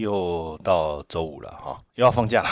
又到周五了哈。又要放假了，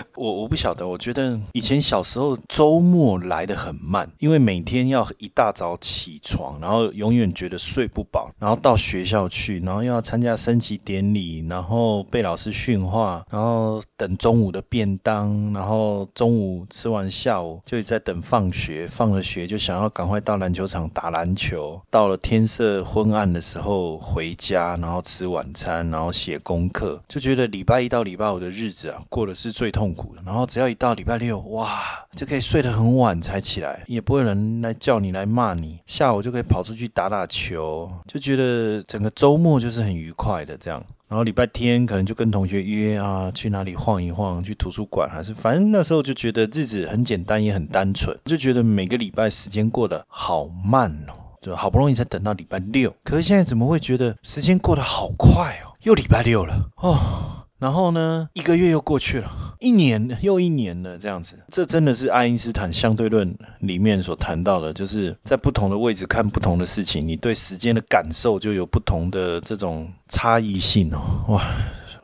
我我不晓得，我觉得以前小时候周末来的很慢，因为每天要一大早起床，然后永远觉得睡不饱，然后到学校去，然后又要参加升旗典礼，然后被老师训话，然后等中午的便当，然后中午吃完下午就在等放学，放了学就想要赶快到篮球场打篮球，到了天色昏暗的时候回家，然后吃晚餐，然后写功课，就觉得礼拜一到礼拜五的。的日子啊，过的是最痛苦的。然后只要一到礼拜六，哇，就可以睡得很晚才起来，也不会有人来叫你来骂你。下午就可以跑出去打打球，就觉得整个周末就是很愉快的这样。然后礼拜天可能就跟同学约啊，去哪里晃一晃，去图书馆，还是反正那时候就觉得日子很简单，也很单纯，就觉得每个礼拜时间过得好慢哦，就好不容易才等到礼拜六。可是现在怎么会觉得时间过得好快哦？又礼拜六了哦。然后呢，一个月又过去了，一年又一年了，这样子，这真的是爱因斯坦相对论里面所谈到的，就是在不同的位置看不同的事情，你对时间的感受就有不同的这种差异性哦，哇。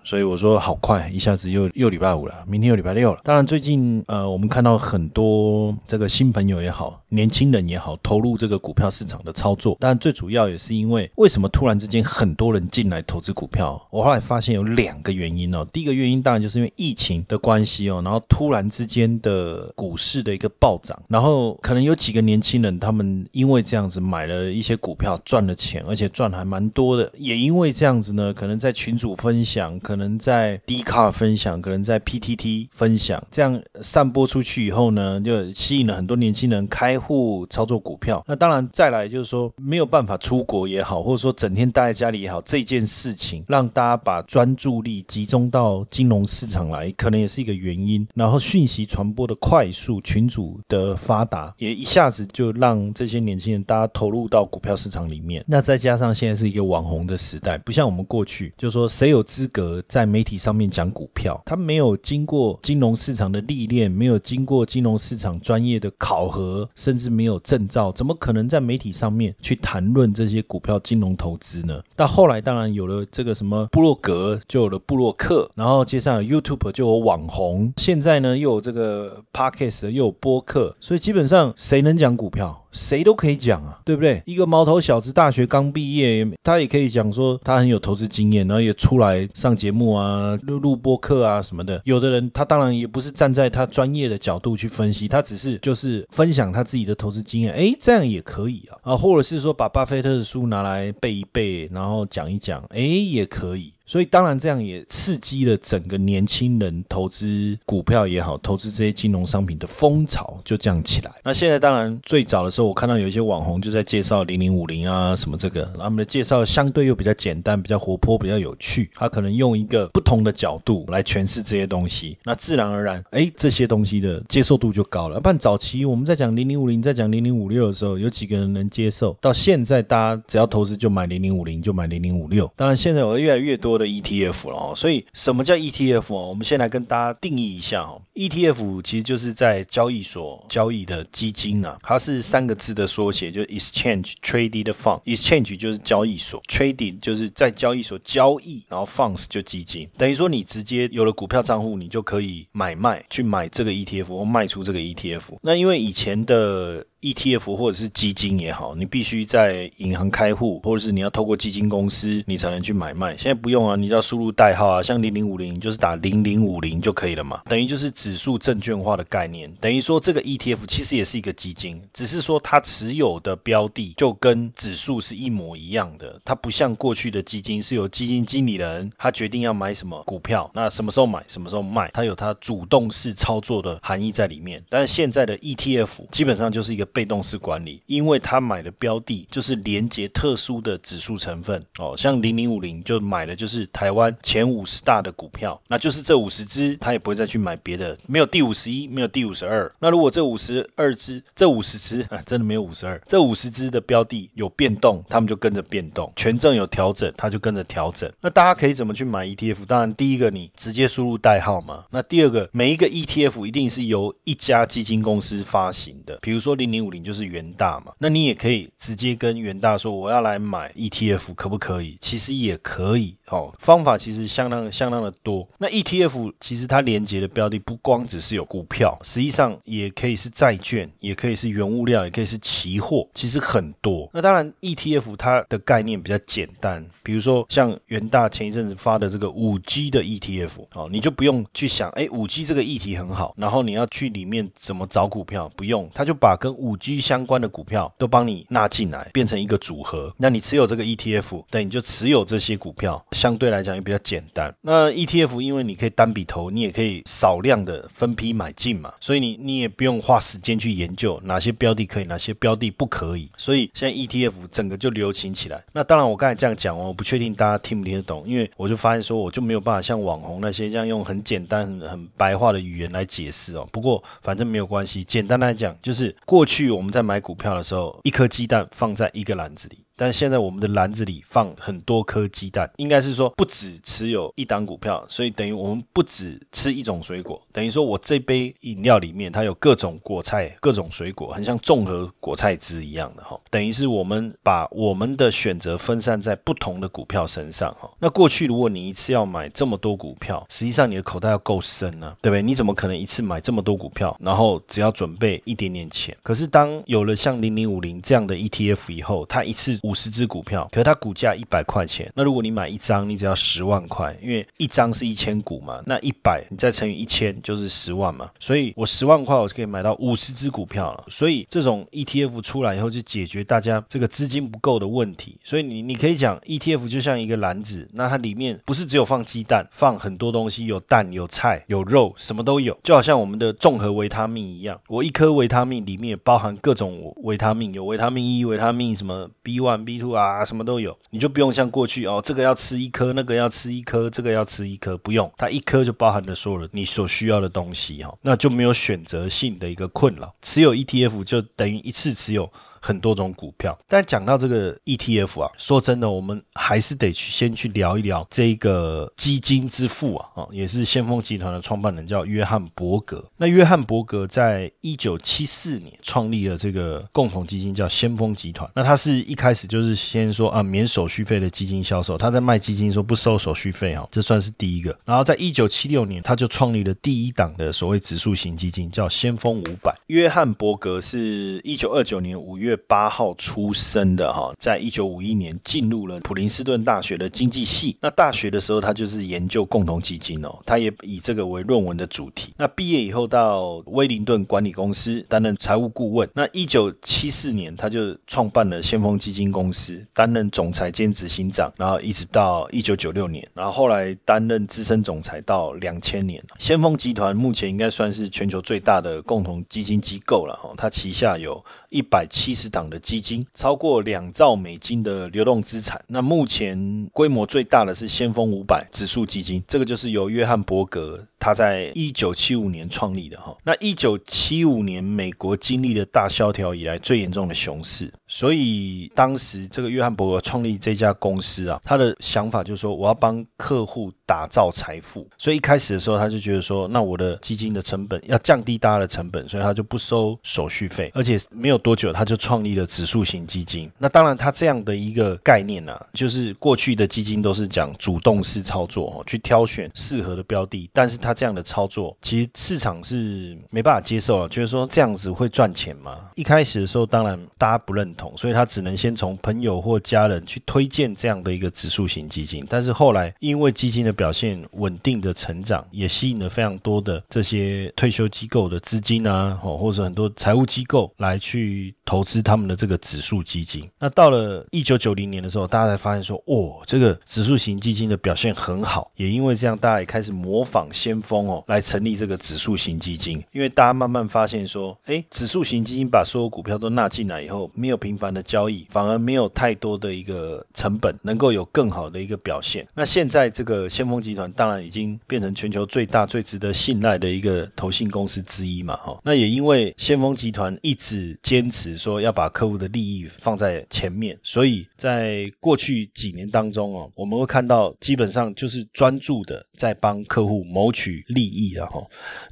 所以我说好快，一下子又又礼拜五了，明天又礼拜六了。当然，最近呃，我们看到很多这个新朋友也好，年轻人也好，投入这个股票市场的操作。但最主要也是因为，为什么突然之间很多人进来投资股票？我后来发现有两个原因哦。第一个原因当然就是因为疫情的关系哦，然后突然之间的股市的一个暴涨，然后可能有几个年轻人他们因为这样子买了一些股票赚了钱，而且赚还蛮多的。也因为这样子呢，可能在群组分享。可能在 D 卡分享，可能在 PTT 分享，这样散播出去以后呢，就吸引了很多年轻人开户操作股票。那当然，再来就是说没有办法出国也好，或者说整天待在家里也好，这件事情让大家把专注力集中到金融市场来，可能也是一个原因。然后讯息传播的快速，群组的发达，也一下子就让这些年轻人大家投入到股票市场里面。那再加上现在是一个网红的时代，不像我们过去，就是说谁有资格。在媒体上面讲股票，他没有经过金融市场的历练，没有经过金融市场专业的考核，甚至没有证照，怎么可能在媒体上面去谈论这些股票金融投资呢？到后来当然有了这个什么布洛格，就有了布洛克，然后接上 YouTube 就有网红，现在呢又有这个 Podcast 又有播客，所以基本上谁能讲股票？谁都可以讲啊，对不对？一个毛头小子，大学刚毕业，他也可以讲说他很有投资经验，然后也出来上节目啊，录录播课啊什么的。有的人他当然也不是站在他专业的角度去分析，他只是就是分享他自己的投资经验，诶，这样也可以啊，啊，或者是说把巴菲特的书拿来背一背，然后讲一讲，诶，也可以。所以当然，这样也刺激了整个年轻人投资股票也好，投资这些金融商品的风潮就这样起来。那现在当然最早的时候，我看到有一些网红就在介绍零零五零啊什么这个，他们的介绍相对又比较简单、比较活泼、比较有趣。他可能用一个不同的角度来诠释这些东西，那自然而然，哎，这些东西的接受度就高了。不然早期我们在讲零零五零，在讲零零五六的时候，有几个人能接受？到现在，大家只要投资就买零零五零，就买零零五六。当然，现在有越来越多的的。ETF 了哦，所以什么叫 ETF 哦？我们先来跟大家定义一下哦。ETF 其实就是在交易所交易的基金啊，它是三个字的缩写，就是 Exchange Traded Fund。Exchange 就是交易所，Trading 就是在交易所交易，然后 Funds 就基金，等于说你直接有了股票账户，你就可以买卖去买这个 ETF 或卖出这个 ETF。那因为以前的 ETF 或者是基金也好，你必须在银行开户，或者是你要透过基金公司，你才能去买卖。现在不用啊，你只要输入代号啊，像零零五零就是打零零五零就可以了嘛，等于就是指数证券化的概念，等于说这个 ETF 其实也是一个基金，只是说它持有的标的就跟指数是一模一样的，它不像过去的基金是由基金经理人他决定要买什么股票，那什么时候买，什么时候卖，它有它主动式操作的含义在里面。但是现在的 ETF 基本上就是一个被动式管理，因为他买的标的就是连接特殊的指数成分哦，像零零五零就买的就是台湾前五十大的股票，那就是这五十只，他也不会再去买别的，没有第五十一，没有第五十二。那如果这五十二只，这五十只 啊，真的没有五十二，这五十只的标的有变动，他们就跟着变动，权证有调整，他就跟着调整。那大家可以怎么去买 ETF？当然，第一个你直接输入代号嘛。那第二个，每一个 ETF 一定是由一家基金公司发行的，比如说零零五零就是元大嘛。那你也可以直接跟元大说我要来买 ETF，可不可以？其实也可以哦，方法其实相当相当的多。那 ETF 其实它连接的标的不光只是有股票，实际上也可以是债券，也可以是原物料，也可以是期货，其实很多。那当然 ETF 它的概念比较简单，比如说像元大前一阵子发的这个五 G 的 ETF 哦，你就不用去想，哎，五 G 这个议题很好，然后你要去里面怎么找股票，不用，他就把跟五 G 相关的股票都帮你纳进来，变成一个组合。那你持有这个 ETF，对，你就持有这些股票，相对来讲也比较简单。那 ETF 因为你可以单笔投，你也可以少量的分批买进嘛，所以你你也不用花时间去研究哪些标的可以，哪些标的不可以。所以现在 ETF 整个就流行起来。那当然我刚才这样讲，我不确定大家听不听得懂，因为我就发现说我就没有办法像网红那些这样用很简单、很白话的语言来解释哦。不过反正没有关系，简单来讲就是过去去我们在买股票的时候，一颗鸡蛋放在一个篮子里。但现在我们的篮子里放很多颗鸡蛋，应该是说不只持有一档股票，所以等于我们不只吃一种水果，等于说我这杯饮料里面它有各种果菜、各种水果，很像综合果菜汁一样的哈。等于是我们把我们的选择分散在不同的股票身上哈。那过去如果你一次要买这么多股票，实际上你的口袋要够深呢，对不对？你怎么可能一次买这么多股票，然后只要准备一点点钱？可是当有了像零零五零这样的 ETF 以后，它一次五。五十只股票，可是它股价一百块钱。那如果你买一张，你只要十万块，因为一张是一千股嘛。那一百你再乘以一千就是十万嘛。所以我十万块我就可以买到五十只股票了。所以这种 ETF 出来以后，就解决大家这个资金不够的问题。所以你你可以讲 ETF 就像一个篮子，那它里面不是只有放鸡蛋，放很多东西，有蛋、有菜、有肉，什么都有。就好像我们的综合维他命一样，我一颗维他命里面包含各种维他命，有维他命 E、维他命什么 B B two 啊，什么都有，你就不用像过去哦，这个要吃一颗，那个要吃一颗，这个要吃一颗，不用，它一颗就包含了所有的你所需要的东西哈，那就没有选择性的一个困扰。持有 ETF 就等于一次持有。很多种股票，但讲到这个 ETF 啊，说真的，我们还是得去先去聊一聊这个基金之父啊，啊，也是先锋集团的创办人，叫约翰伯格。那约翰伯格在一九七四年创立了这个共同基金，叫先锋集团。那他是一开始就是先说啊，免手续费的基金销售，他在卖基金说不收手续费哈，这算是第一个。然后在一九七六年，他就创立了第一档的所谓指数型基金，叫先锋五百。约翰伯格是一九二九年五月。月八号出生的哈，在一九五一年进入了普林斯顿大学的经济系。那大学的时候，他就是研究共同基金哦，他也以这个为论文的主题。那毕业以后到威灵顿管理公司担任财务顾问。那一九七四年，他就创办了先锋基金公司，担任总裁兼执行长，然后一直到一九九六年，然后后来担任资深总裁到两千年。先锋集团目前应该算是全球最大的共同基金机构了哈，它旗下有一百七十。党的基金超过两兆美金的流动资产，那目前规模最大的是先锋五百指数基金，这个就是由约翰伯格他在一九七五年创立的哈。那一九七五年美国经历了大萧条以来最严重的熊市。所以当时这个约翰伯格创立这家公司啊，他的想法就是说，我要帮客户打造财富。所以一开始的时候，他就觉得说，那我的基金的成本要降低大家的成本，所以他就不收手续费，而且没有多久他就创立了指数型基金。那当然，他这样的一个概念呢，就是过去的基金都是讲主动式操作，去挑选适合的标的，但是他这样的操作，其实市场是没办法接受啊，就是说这样子会赚钱吗？一开始的时候，当然大家不认同，所以他只能先从朋友或家人去推荐这样的一个指数型基金。但是后来，因为基金的表现稳定的成长，也吸引了非常多的这些退休机构的资金啊，哦，或者很多财务机构来去投资他们的这个指数基金。那到了一九九零年的时候，大家才发现说，哦，这个指数型基金的表现很好。也因为这样，大家也开始模仿先锋哦，来成立这个指数型基金。因为大家慢慢发现说，哎，指数型基金把所有股票都纳进来以后，没有平频繁的交易，反而没有太多的一个成本，能够有更好的一个表现。那现在这个先锋集团当然已经变成全球最大、最值得信赖的一个投信公司之一嘛，哈。那也因为先锋集团一直坚持说要把客户的利益放在前面，所以在过去几年当中哦，我们会看到基本上就是专注的在帮客户谋取利益了哈。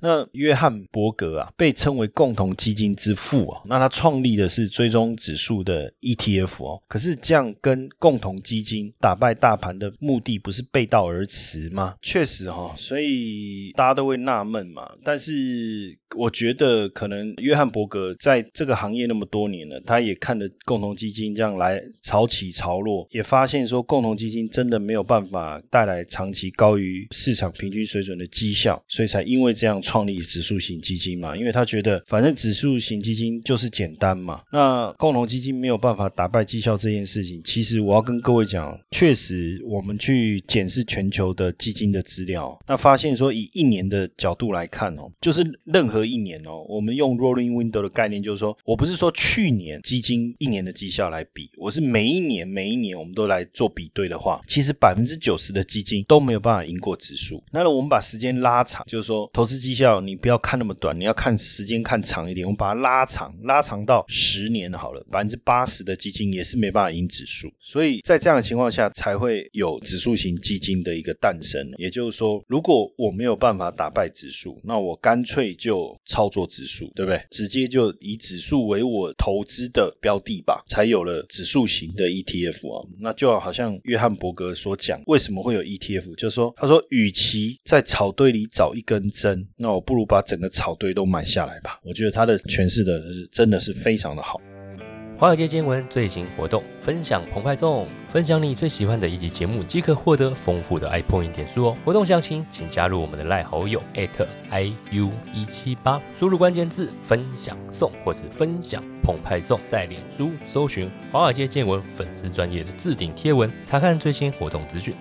那约翰伯格啊，被称为共同基金之父啊，那他创立的是追踪指数的 ETF 哦。可是这样跟共同基金打败大盘的目的不是背道而驰吗？确实哈，所以大家都会纳闷嘛。但是我觉得可能约翰伯格在这个行业那么多年了，他也看着共同基金这样来潮起潮落，也发现说共同基金真的没有办法带来长期高于市场平均水准的绩效，所以才因为这样创立指数型基金嘛。因为他觉得反正指数型基金就是简单嘛，那共同基金没有办法打败绩效这件事情，其实我要跟各位讲，确实我们去检视全球的基金的资料，那发现说以一年的角度来看哦，就是任何一年哦，我们用 rolling window 的概念，就是说我不是说去年基金一年的绩效来比，我是每一年每一年我们都来做比对的话，其实百分之九十的基金都没有办法赢过指数。那我们把时间拉长，就是说投资绩效你不要看那么短，你要看时间看长一点，我们把它拉长，拉长到十年好了，把百分之八十的基金也是没办法赢指数。所以在这样的情况下，才会有指数型基金的一个诞生。也就是说，如果我没有办法打败指数，那我干脆就操作指数，对不对？直接就以指数为我投资的标的吧，才有了指数型的 ETF 啊。那就好像约翰伯格所讲，为什么会有 ETF？就是说，他说，与其在草堆里找一根针，那我不如把整个草堆都买下来吧。我觉得他的诠释的真的是非常的好。华尔街见闻最新活动，分享澎湃送，分享你最喜欢的一集节目，即可获得丰富的 iPoint 点数哦。活动详情请加入我们的赖好友 @iu 一七八，输入关键字“分享送”或是“分享澎湃送”，在脸书搜寻华尔街见闻粉丝专业的置顶贴文，查看最新活动资讯。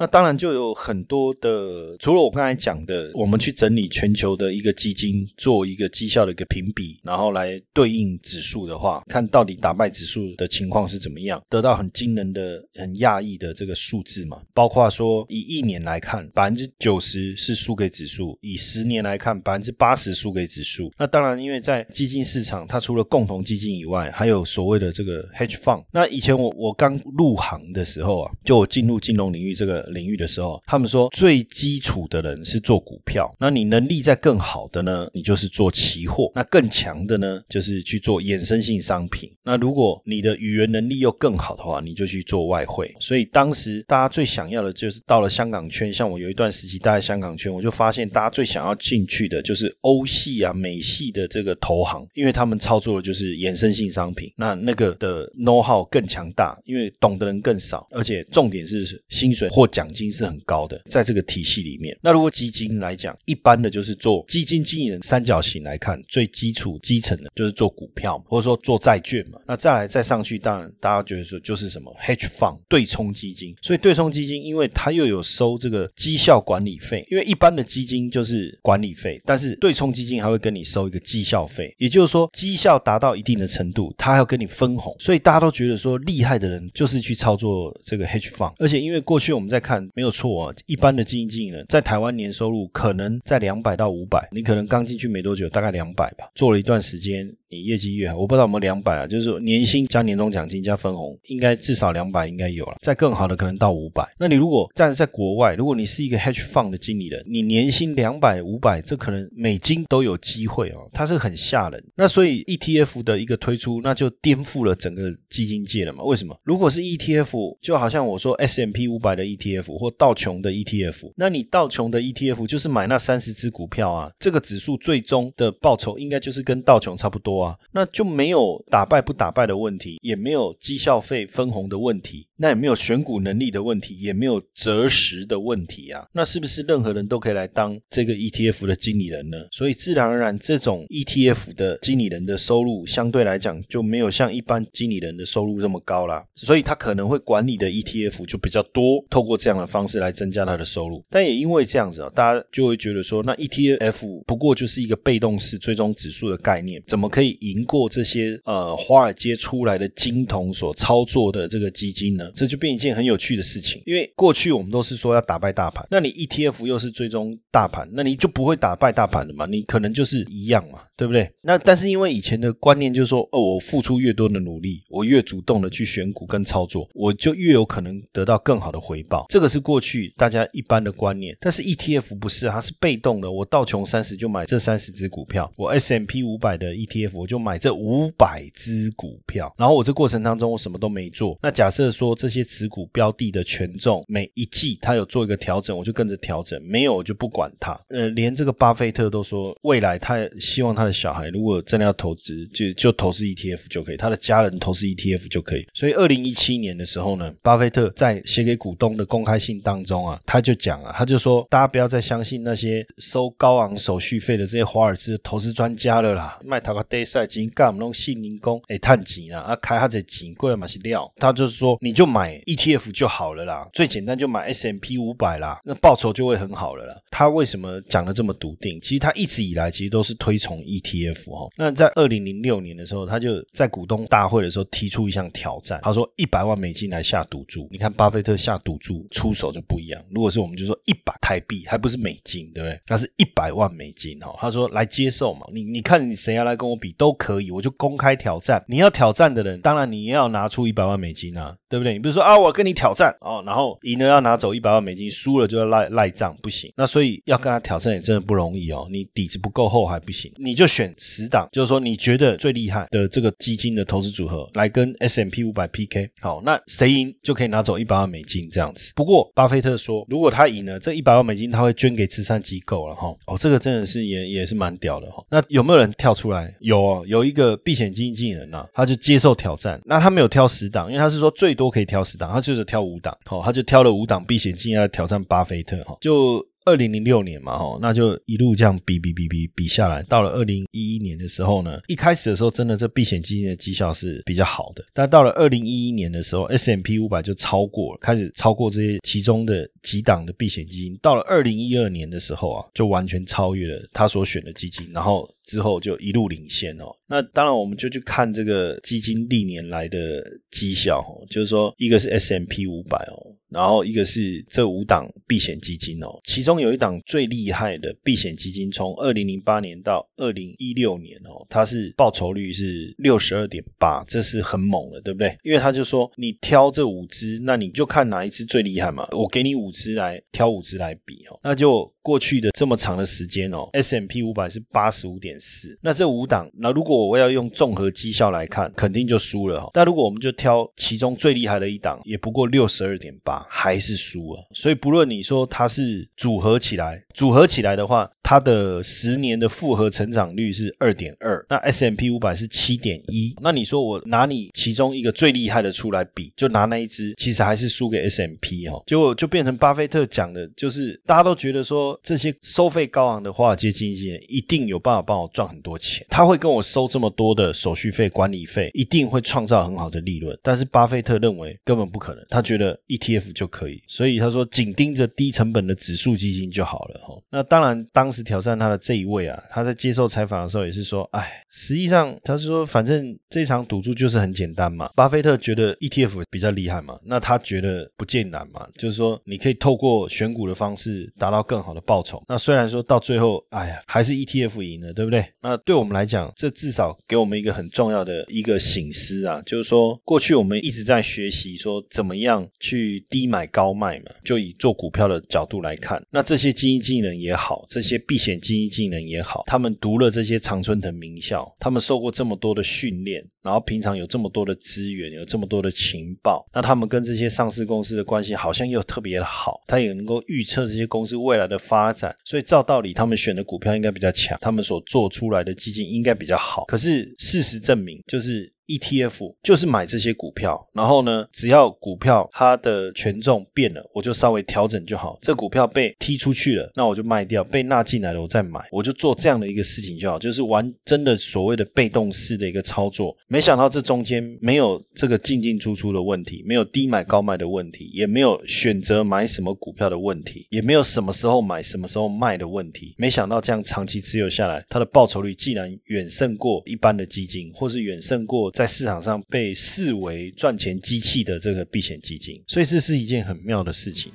那当然就有很多的，除了我刚才讲的，我们去整理全球的一个基金，做一个绩效的一个评比，然后来对应指数的话，看到底打败指数的情况是怎么样，得到很惊人的、很讶异的这个数字嘛。包括说以一年来看，百分之九十是输给指数；以十年来看，百分之八十输给指数。那当然，因为在基金市场，它除了共同基金以外，还有所谓的这个 hedge fund。那以前我我刚入行的时候啊，就我进入金融领域这个。领域的时候，他们说最基础的人是做股票，那你能力在更好的呢，你就是做期货，那更强的呢，就是去做衍生性商品。那如果你的语言能力又更好的话，你就去做外汇。所以当时大家最想要的就是到了香港圈，像我有一段时期待在香港圈，我就发现大家最想要进去的就是欧系啊、美系的这个投行，因为他们操作的就是衍生性商品，那那个的 know how 更强大，因为懂的人更少，而且重点是薪水或奖。奖金是很高的，在这个体系里面。那如果基金来讲，一般的就是做基金经理人三角形来看，最基础基层的就是做股票，或者说做债券嘛。那再来再上去，当然大家觉得说就是什么 hedge fund 对冲基金。所以对冲基金，因为它又有收这个绩效管理费，因为一般的基金就是管理费，但是对冲基金还会跟你收一个绩效费。也就是说，绩效达到一定的程度，它要跟你分红。所以大家都觉得说，厉害的人就是去操作这个 hedge fund。而且因为过去我们在看。没有错啊，一般的基金经理人在台湾年收入可能在两百到五百，你可能刚进去没多久，大概两百吧，做了一段时间。你业绩越好，我不知道我们两百啊，就是年薪加年终奖金加分红，应该至少两百应该有了，再更好的可能到五百。那你如果站在国外，如果你是一个 hedge fund 的经理人，你年薪两百五百，这可能美金都有机会哦，它是很吓人。那所以 ETF 的一个推出，那就颠覆了整个基金界了嘛？为什么？如果是 ETF，就好像我说 S M P 五百的 ETF 或道琼的 ETF，那你道琼的 ETF 就是买那三十只股票啊，这个指数最终的报酬应该就是跟道琼差不多啊，那就没有打败不打败的问题，也没有绩效费分红的问题，那也没有选股能力的问题，也没有择时的问题啊，那是不是任何人都可以来当这个 ETF 的经理人呢？所以自然而然，这种 ETF 的经理人的收入相对来讲就没有像一般经理人的收入这么高啦，所以他可能会管理的 ETF 就比较多，透过这样的方式来增加他的收入。但也因为这样子啊，大家就会觉得说，那 ETF 不过就是一个被动式追踪指数的概念，怎么可以赢过这些呃华尔街出来的金童所操作的这个基金呢？这就变一件很有趣的事情。因为过去我们都是说要打败大盘，那你 ETF 又是追踪大盘，那你就不会打败大盘的嘛？你可能就是一样嘛，对不对？那但是因为以前的观念就是说，哦，我付出越多的努力，我越主动的去选股跟操作，我就越有可能得到更好的回报。这个是过去大家一般的观念，但是 ETF 不是，它是被动的。我到穷三十就买这三十只股票，我 S M P 五百的 ETF 我就买这五百只股票，然后我这过程当中我什么都没做。那假设说这些持股标的的权重每一季它有做一个调整，我就跟着调整；没有我就不管它。呃，连这个巴菲特都说，未来他希望他的小孩如果真的要投资，就就投资 ETF 就可以，他的家人投资 ETF 就可以。所以二零一七年的时候呢，巴菲特在写给股东的公开信当中啊，他就讲啊，他就说大家不要再相信那些收高昂手续费的这些华尔兹投资专家了啦，卖他个 day 赛金干弄信宁工哎探钱啊，啊开他这钱贵嘛是料，他就是说你就买 ETF 就好了啦，最简单就买 S M P 五百啦，那报酬就会很好了啦。他为什么讲的这么笃定？其实他一直以来其实都是推崇 T F 哈。那在二零零六年的时候，他就在股东大会的时候提出一项挑战，他说一百万美金来下赌注。你看巴菲特下赌注出手就不一样，如果是我们就说一百台币，还不是美金，对不对？那是一百万美金哈。他说来接受嘛，你你看你谁要来跟我比都可以，我就公开挑战。你要挑战的人，当然你也要拿出一百万美金啊，对不对？你比如说啊，我跟你挑战哦，然后赢了要拿走一百万美金，输了就要赖赖账，不行。那所以要跟他挑战也真的不容易哦，你底子不够厚还不行。你就选十档，就是说你觉得最厉害的这个基金的投资组合来跟 S M P 五百 P K。好，那谁赢就可以拿走一百万美金这样子。不过巴菲特说，如果他赢了，这一百万美金他会捐给慈善机构了哈。哦，这个真的是也也是蛮屌的哈。那有没有人跳出来？有哦，有一个避险基金经理人呐，他就接受挑战。那他没有挑十档，因为他是说最多可以挑十档，他就是挑五档。好，他就挑了五档避险基金来挑战巴菲特哈。就二零零六年嘛，哈，那就一路这样比比比比比下来，到了二零一一年的时候呢，一开始的时候真的这避险基金的绩效是比较好的，但到了二零一一年的时候，S M P 五百就超过，开始超过这些其中的几档的避险基金。到了二零一二年的时候啊，就完全超越了他所选的基金，然后之后就一路领先哦。那当然我们就去看这个基金历年来的绩效哦，就是说一个是 S M P 五百哦。然后一个是这五档避险基金哦，其中有一档最厉害的避险基金，从二零零八年到二零一六年哦，它是报酬率是六十二点八，这是很猛的，对不对？因为他就说你挑这五只，那你就看哪一只最厉害嘛，我给你五只来挑五只来比哦，那就过去的这么长的时间哦，S M P 五百是八十五点四，那这五档，那如果我要用综合绩效来看，肯定就输了。但如果我们就挑其中最厉害的一档，也不过六十二点八。还是输了，所以不论你说它是组合起来，组合起来的话，它的十年的复合成长率是二点二，那 S M P 五百是七点一，那你说我拿你其中一个最厉害的出来比，就拿那一只，其实还是输给 S M P 哈，结果就变成巴菲特讲的，就是大家都觉得说这些收费高昂的华尔街经纪人一定有办法帮我赚很多钱，他会跟我收这么多的手续费、管理费，一定会创造很好的利润，但是巴菲特认为根本不可能，他觉得 E T F 就可以。所以他说紧盯着低成本的指数基金就好了哈。那当然，当时挑战他的这一位啊，他在接受采访的时候也是说，哎，实际上他是说，反正这场赌注就是很简单嘛。巴菲特觉得 ETF 比较厉害嘛，那他觉得不艰难嘛，就是说你可以透过选股的方式达到更好的报酬。那虽然说到最后，哎呀，还是 ETF 赢了，对不对？对？那对我们来讲，这至少给我们一个很重要的一个醒思啊，就是说过去我们一直在学习说怎么样去低买高卖嘛，就以做股票的角度来看，那这些基金经理人也好，这些避险基金经理人也好，他们读了这些常春藤名校，他们受过这么多的训练，然后平常有这么多的资源，有这么多的情报，那他们跟这些上市公司的关系好像又特别的好，他也能够预测这些公司未来的发展，所以照道理他们选的股票应该比较强，他们所做出来的基金应该比较好。可是事实证明，就是。ETF 就是买这些股票，然后呢，只要股票它的权重变了，我就稍微调整就好。这股票被踢出去了，那我就卖掉；被纳进来了，我再买。我就做这样的一个事情就好，就是玩真的所谓的被动式的一个操作。没想到这中间没有这个进进出出的问题，没有低买高卖的问题，也没有选择买什么股票的问题，也没有什么时候买什么时候卖的问题。没想到这样长期持有下来，它的报酬率竟然远胜过一般的基金，或是远胜过。在市场上被视为赚钱机器的这个避险基金，所以这是一件很妙的事情。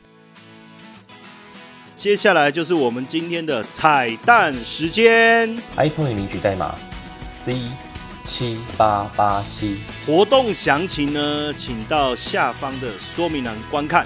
接下来就是我们今天的彩蛋时间，iPhone 领取代码 C 七八八七，活动详情呢，请到下方的说明栏观看。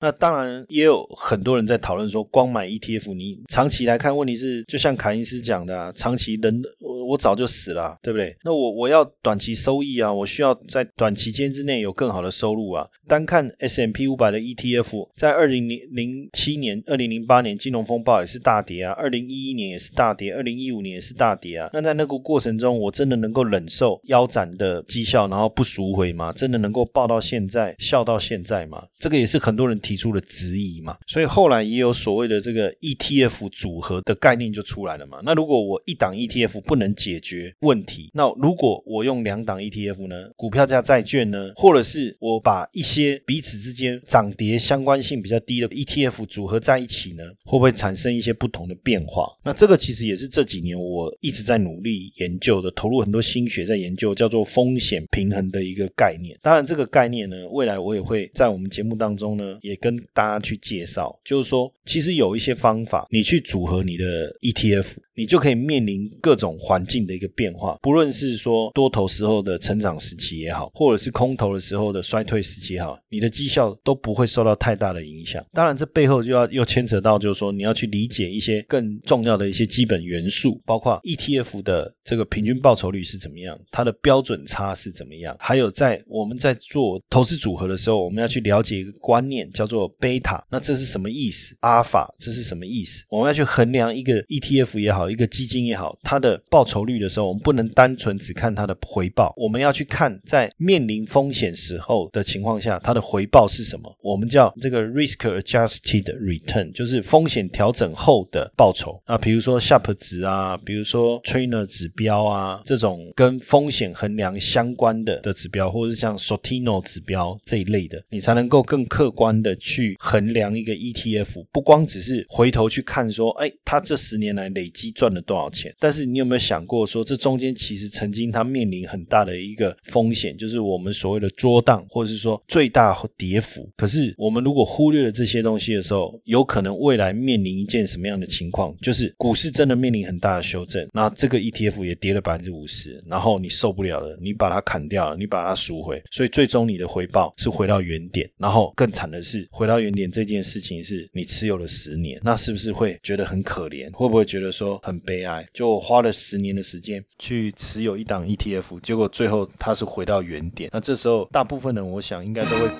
那当然也有很多人在讨论说，光买 ETF，你长期来看，问题是就像凯因斯讲的，长期人我早就死了，对不对？那我我要短期收益啊，我需要在短期间之内有更好的收入啊。单看 S M P 五百的 ETF，在二零零零七年、二零零八年金融风暴也是大跌啊，二零一一年也是大跌，二零一五年也是大跌啊。那在那个过程中，我真的能够忍受腰斩的绩效，然后不赎回吗？真的能够抱到现在，笑到现在吗？这个也是很多人提。出的质疑嘛，所以后来也有所谓的这个 ETF 组合的概念就出来了嘛。那如果我一档 ETF 不能解决问题，那如果我用两档 ETF 呢？股票加债券呢？或者是我把一些彼此之间涨跌相关性比较低的 ETF 组合在一起呢？会不会产生一些不同的变化？那这个其实也是这几年我一直在努力研究的，投入很多心血在研究，叫做风险平衡的一个概念。当然，这个概念呢，未来我也会在我们节目当中呢，也。跟大家去介绍，就是说，其实有一些方法，你去组合你的 ETF。你就可以面临各种环境的一个变化，不论是说多头时候的成长时期也好，或者是空头的时候的衰退时期也好，你的绩效都不会受到太大的影响。当然，这背后就要又牵扯到，就是说你要去理解一些更重要的一些基本元素，包括 ETF 的这个平均报酬率是怎么样，它的标准差是怎么样，还有在我们在做投资组合的时候，我们要去了解一个观念，叫做贝塔。那这是什么意思？阿尔法这是什么意思？我们要去衡量一个 ETF 也好。一个基金也好，它的报酬率的时候，我们不能单纯只看它的回报，我们要去看在面临风险时候的情况下，它的回报是什么？我们叫这个 risk adjusted return，就是风险调整后的报酬。那比如说 Sharp 值啊，比如说 Trainer 指标啊，这种跟风险衡量相关的的指标，或者是像 Sortino 指标这一类的，你才能够更客观的去衡量一个 ETF，不光只是回头去看说，哎，它这十年来累积。赚了多少钱？但是你有没有想过，说这中间其实曾经它面临很大的一个风险，就是我们所谓的捉荡，或者是说最大跌幅。可是我们如果忽略了这些东西的时候，有可能未来面临一件什么样的情况？就是股市真的面临很大的修正，那这个 ETF 也跌了百分之五十，然后你受不了了，你把它砍掉了，你把它赎回，所以最终你的回报是回到原点。然后更惨的是，回到原点这件事情是你持有了十年，那是不是会觉得很可怜？会不会觉得说？很悲哀，就花了十年的时间去持有一档 ETF，结果最后它是回到原点。那这时候，大部分人我想应该都会，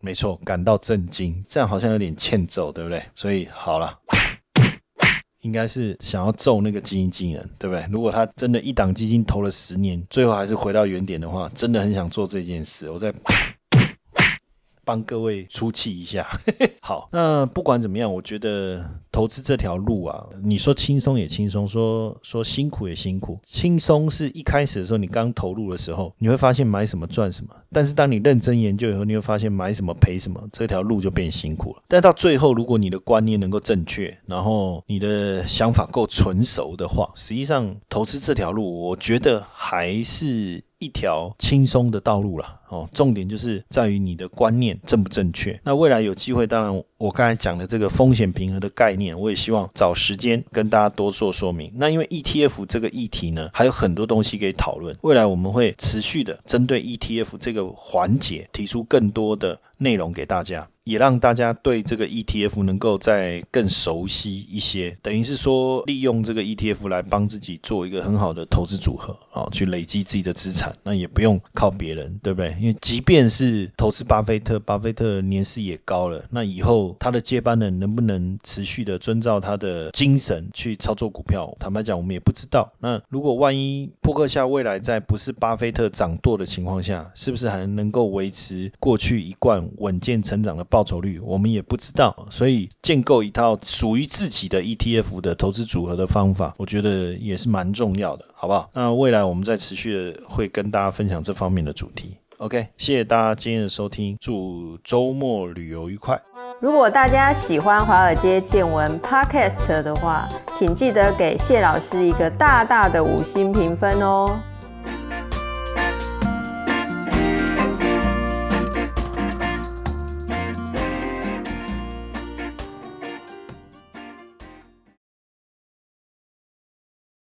没错，感到震惊。这样好像有点欠揍，对不对？所以好了，应该是想要揍那个基金经理人，对不对？如果他真的一档基金投了十年，最后还是回到原点的话，真的很想做这件事。我在。帮各位出气一下。好，那不管怎么样，我觉得投资这条路啊，你说轻松也轻松，说说辛苦也辛苦。轻松是一开始的时候，你刚投入的时候，你会发现买什么赚什么。但是当你认真研究以后，你会发现买什么赔什么，这条路就变辛苦了。但到最后，如果你的观念能够正确，然后你的想法够纯熟的话，实际上投资这条路，我觉得还是。一条轻松的道路了哦，重点就是在于你的观念正不正确。那未来有机会，当然我刚才讲的这个风险平衡的概念，我也希望找时间跟大家多做说明。那因为 ETF 这个议题呢，还有很多东西可以讨论，未来我们会持续的针对 ETF 这个环节提出更多的内容给大家。也让大家对这个 ETF 能够再更熟悉一些，等于是说利用这个 ETF 来帮自己做一个很好的投资组合啊，去累积自己的资产，那也不用靠别人，对不对？因为即便是投资巴菲特，巴菲特年事也高了，那以后他的接班人能不能持续的遵照他的精神去操作股票？坦白讲，我们也不知道。那如果万一扑克下未来在不是巴菲特掌舵的情况下，是不是还能够维持过去一贯稳健成长的报？酬率我们也不知道，所以建构一套属于自己的 ETF 的投资组合的方法，我觉得也是蛮重要的，好不好？那未来我们再持续的会跟大家分享这方面的主题。OK，谢谢大家今天的收听，祝周末旅游愉快。如果大家喜欢华尔街见闻 Podcast 的话，请记得给谢老师一个大大的五星评分哦。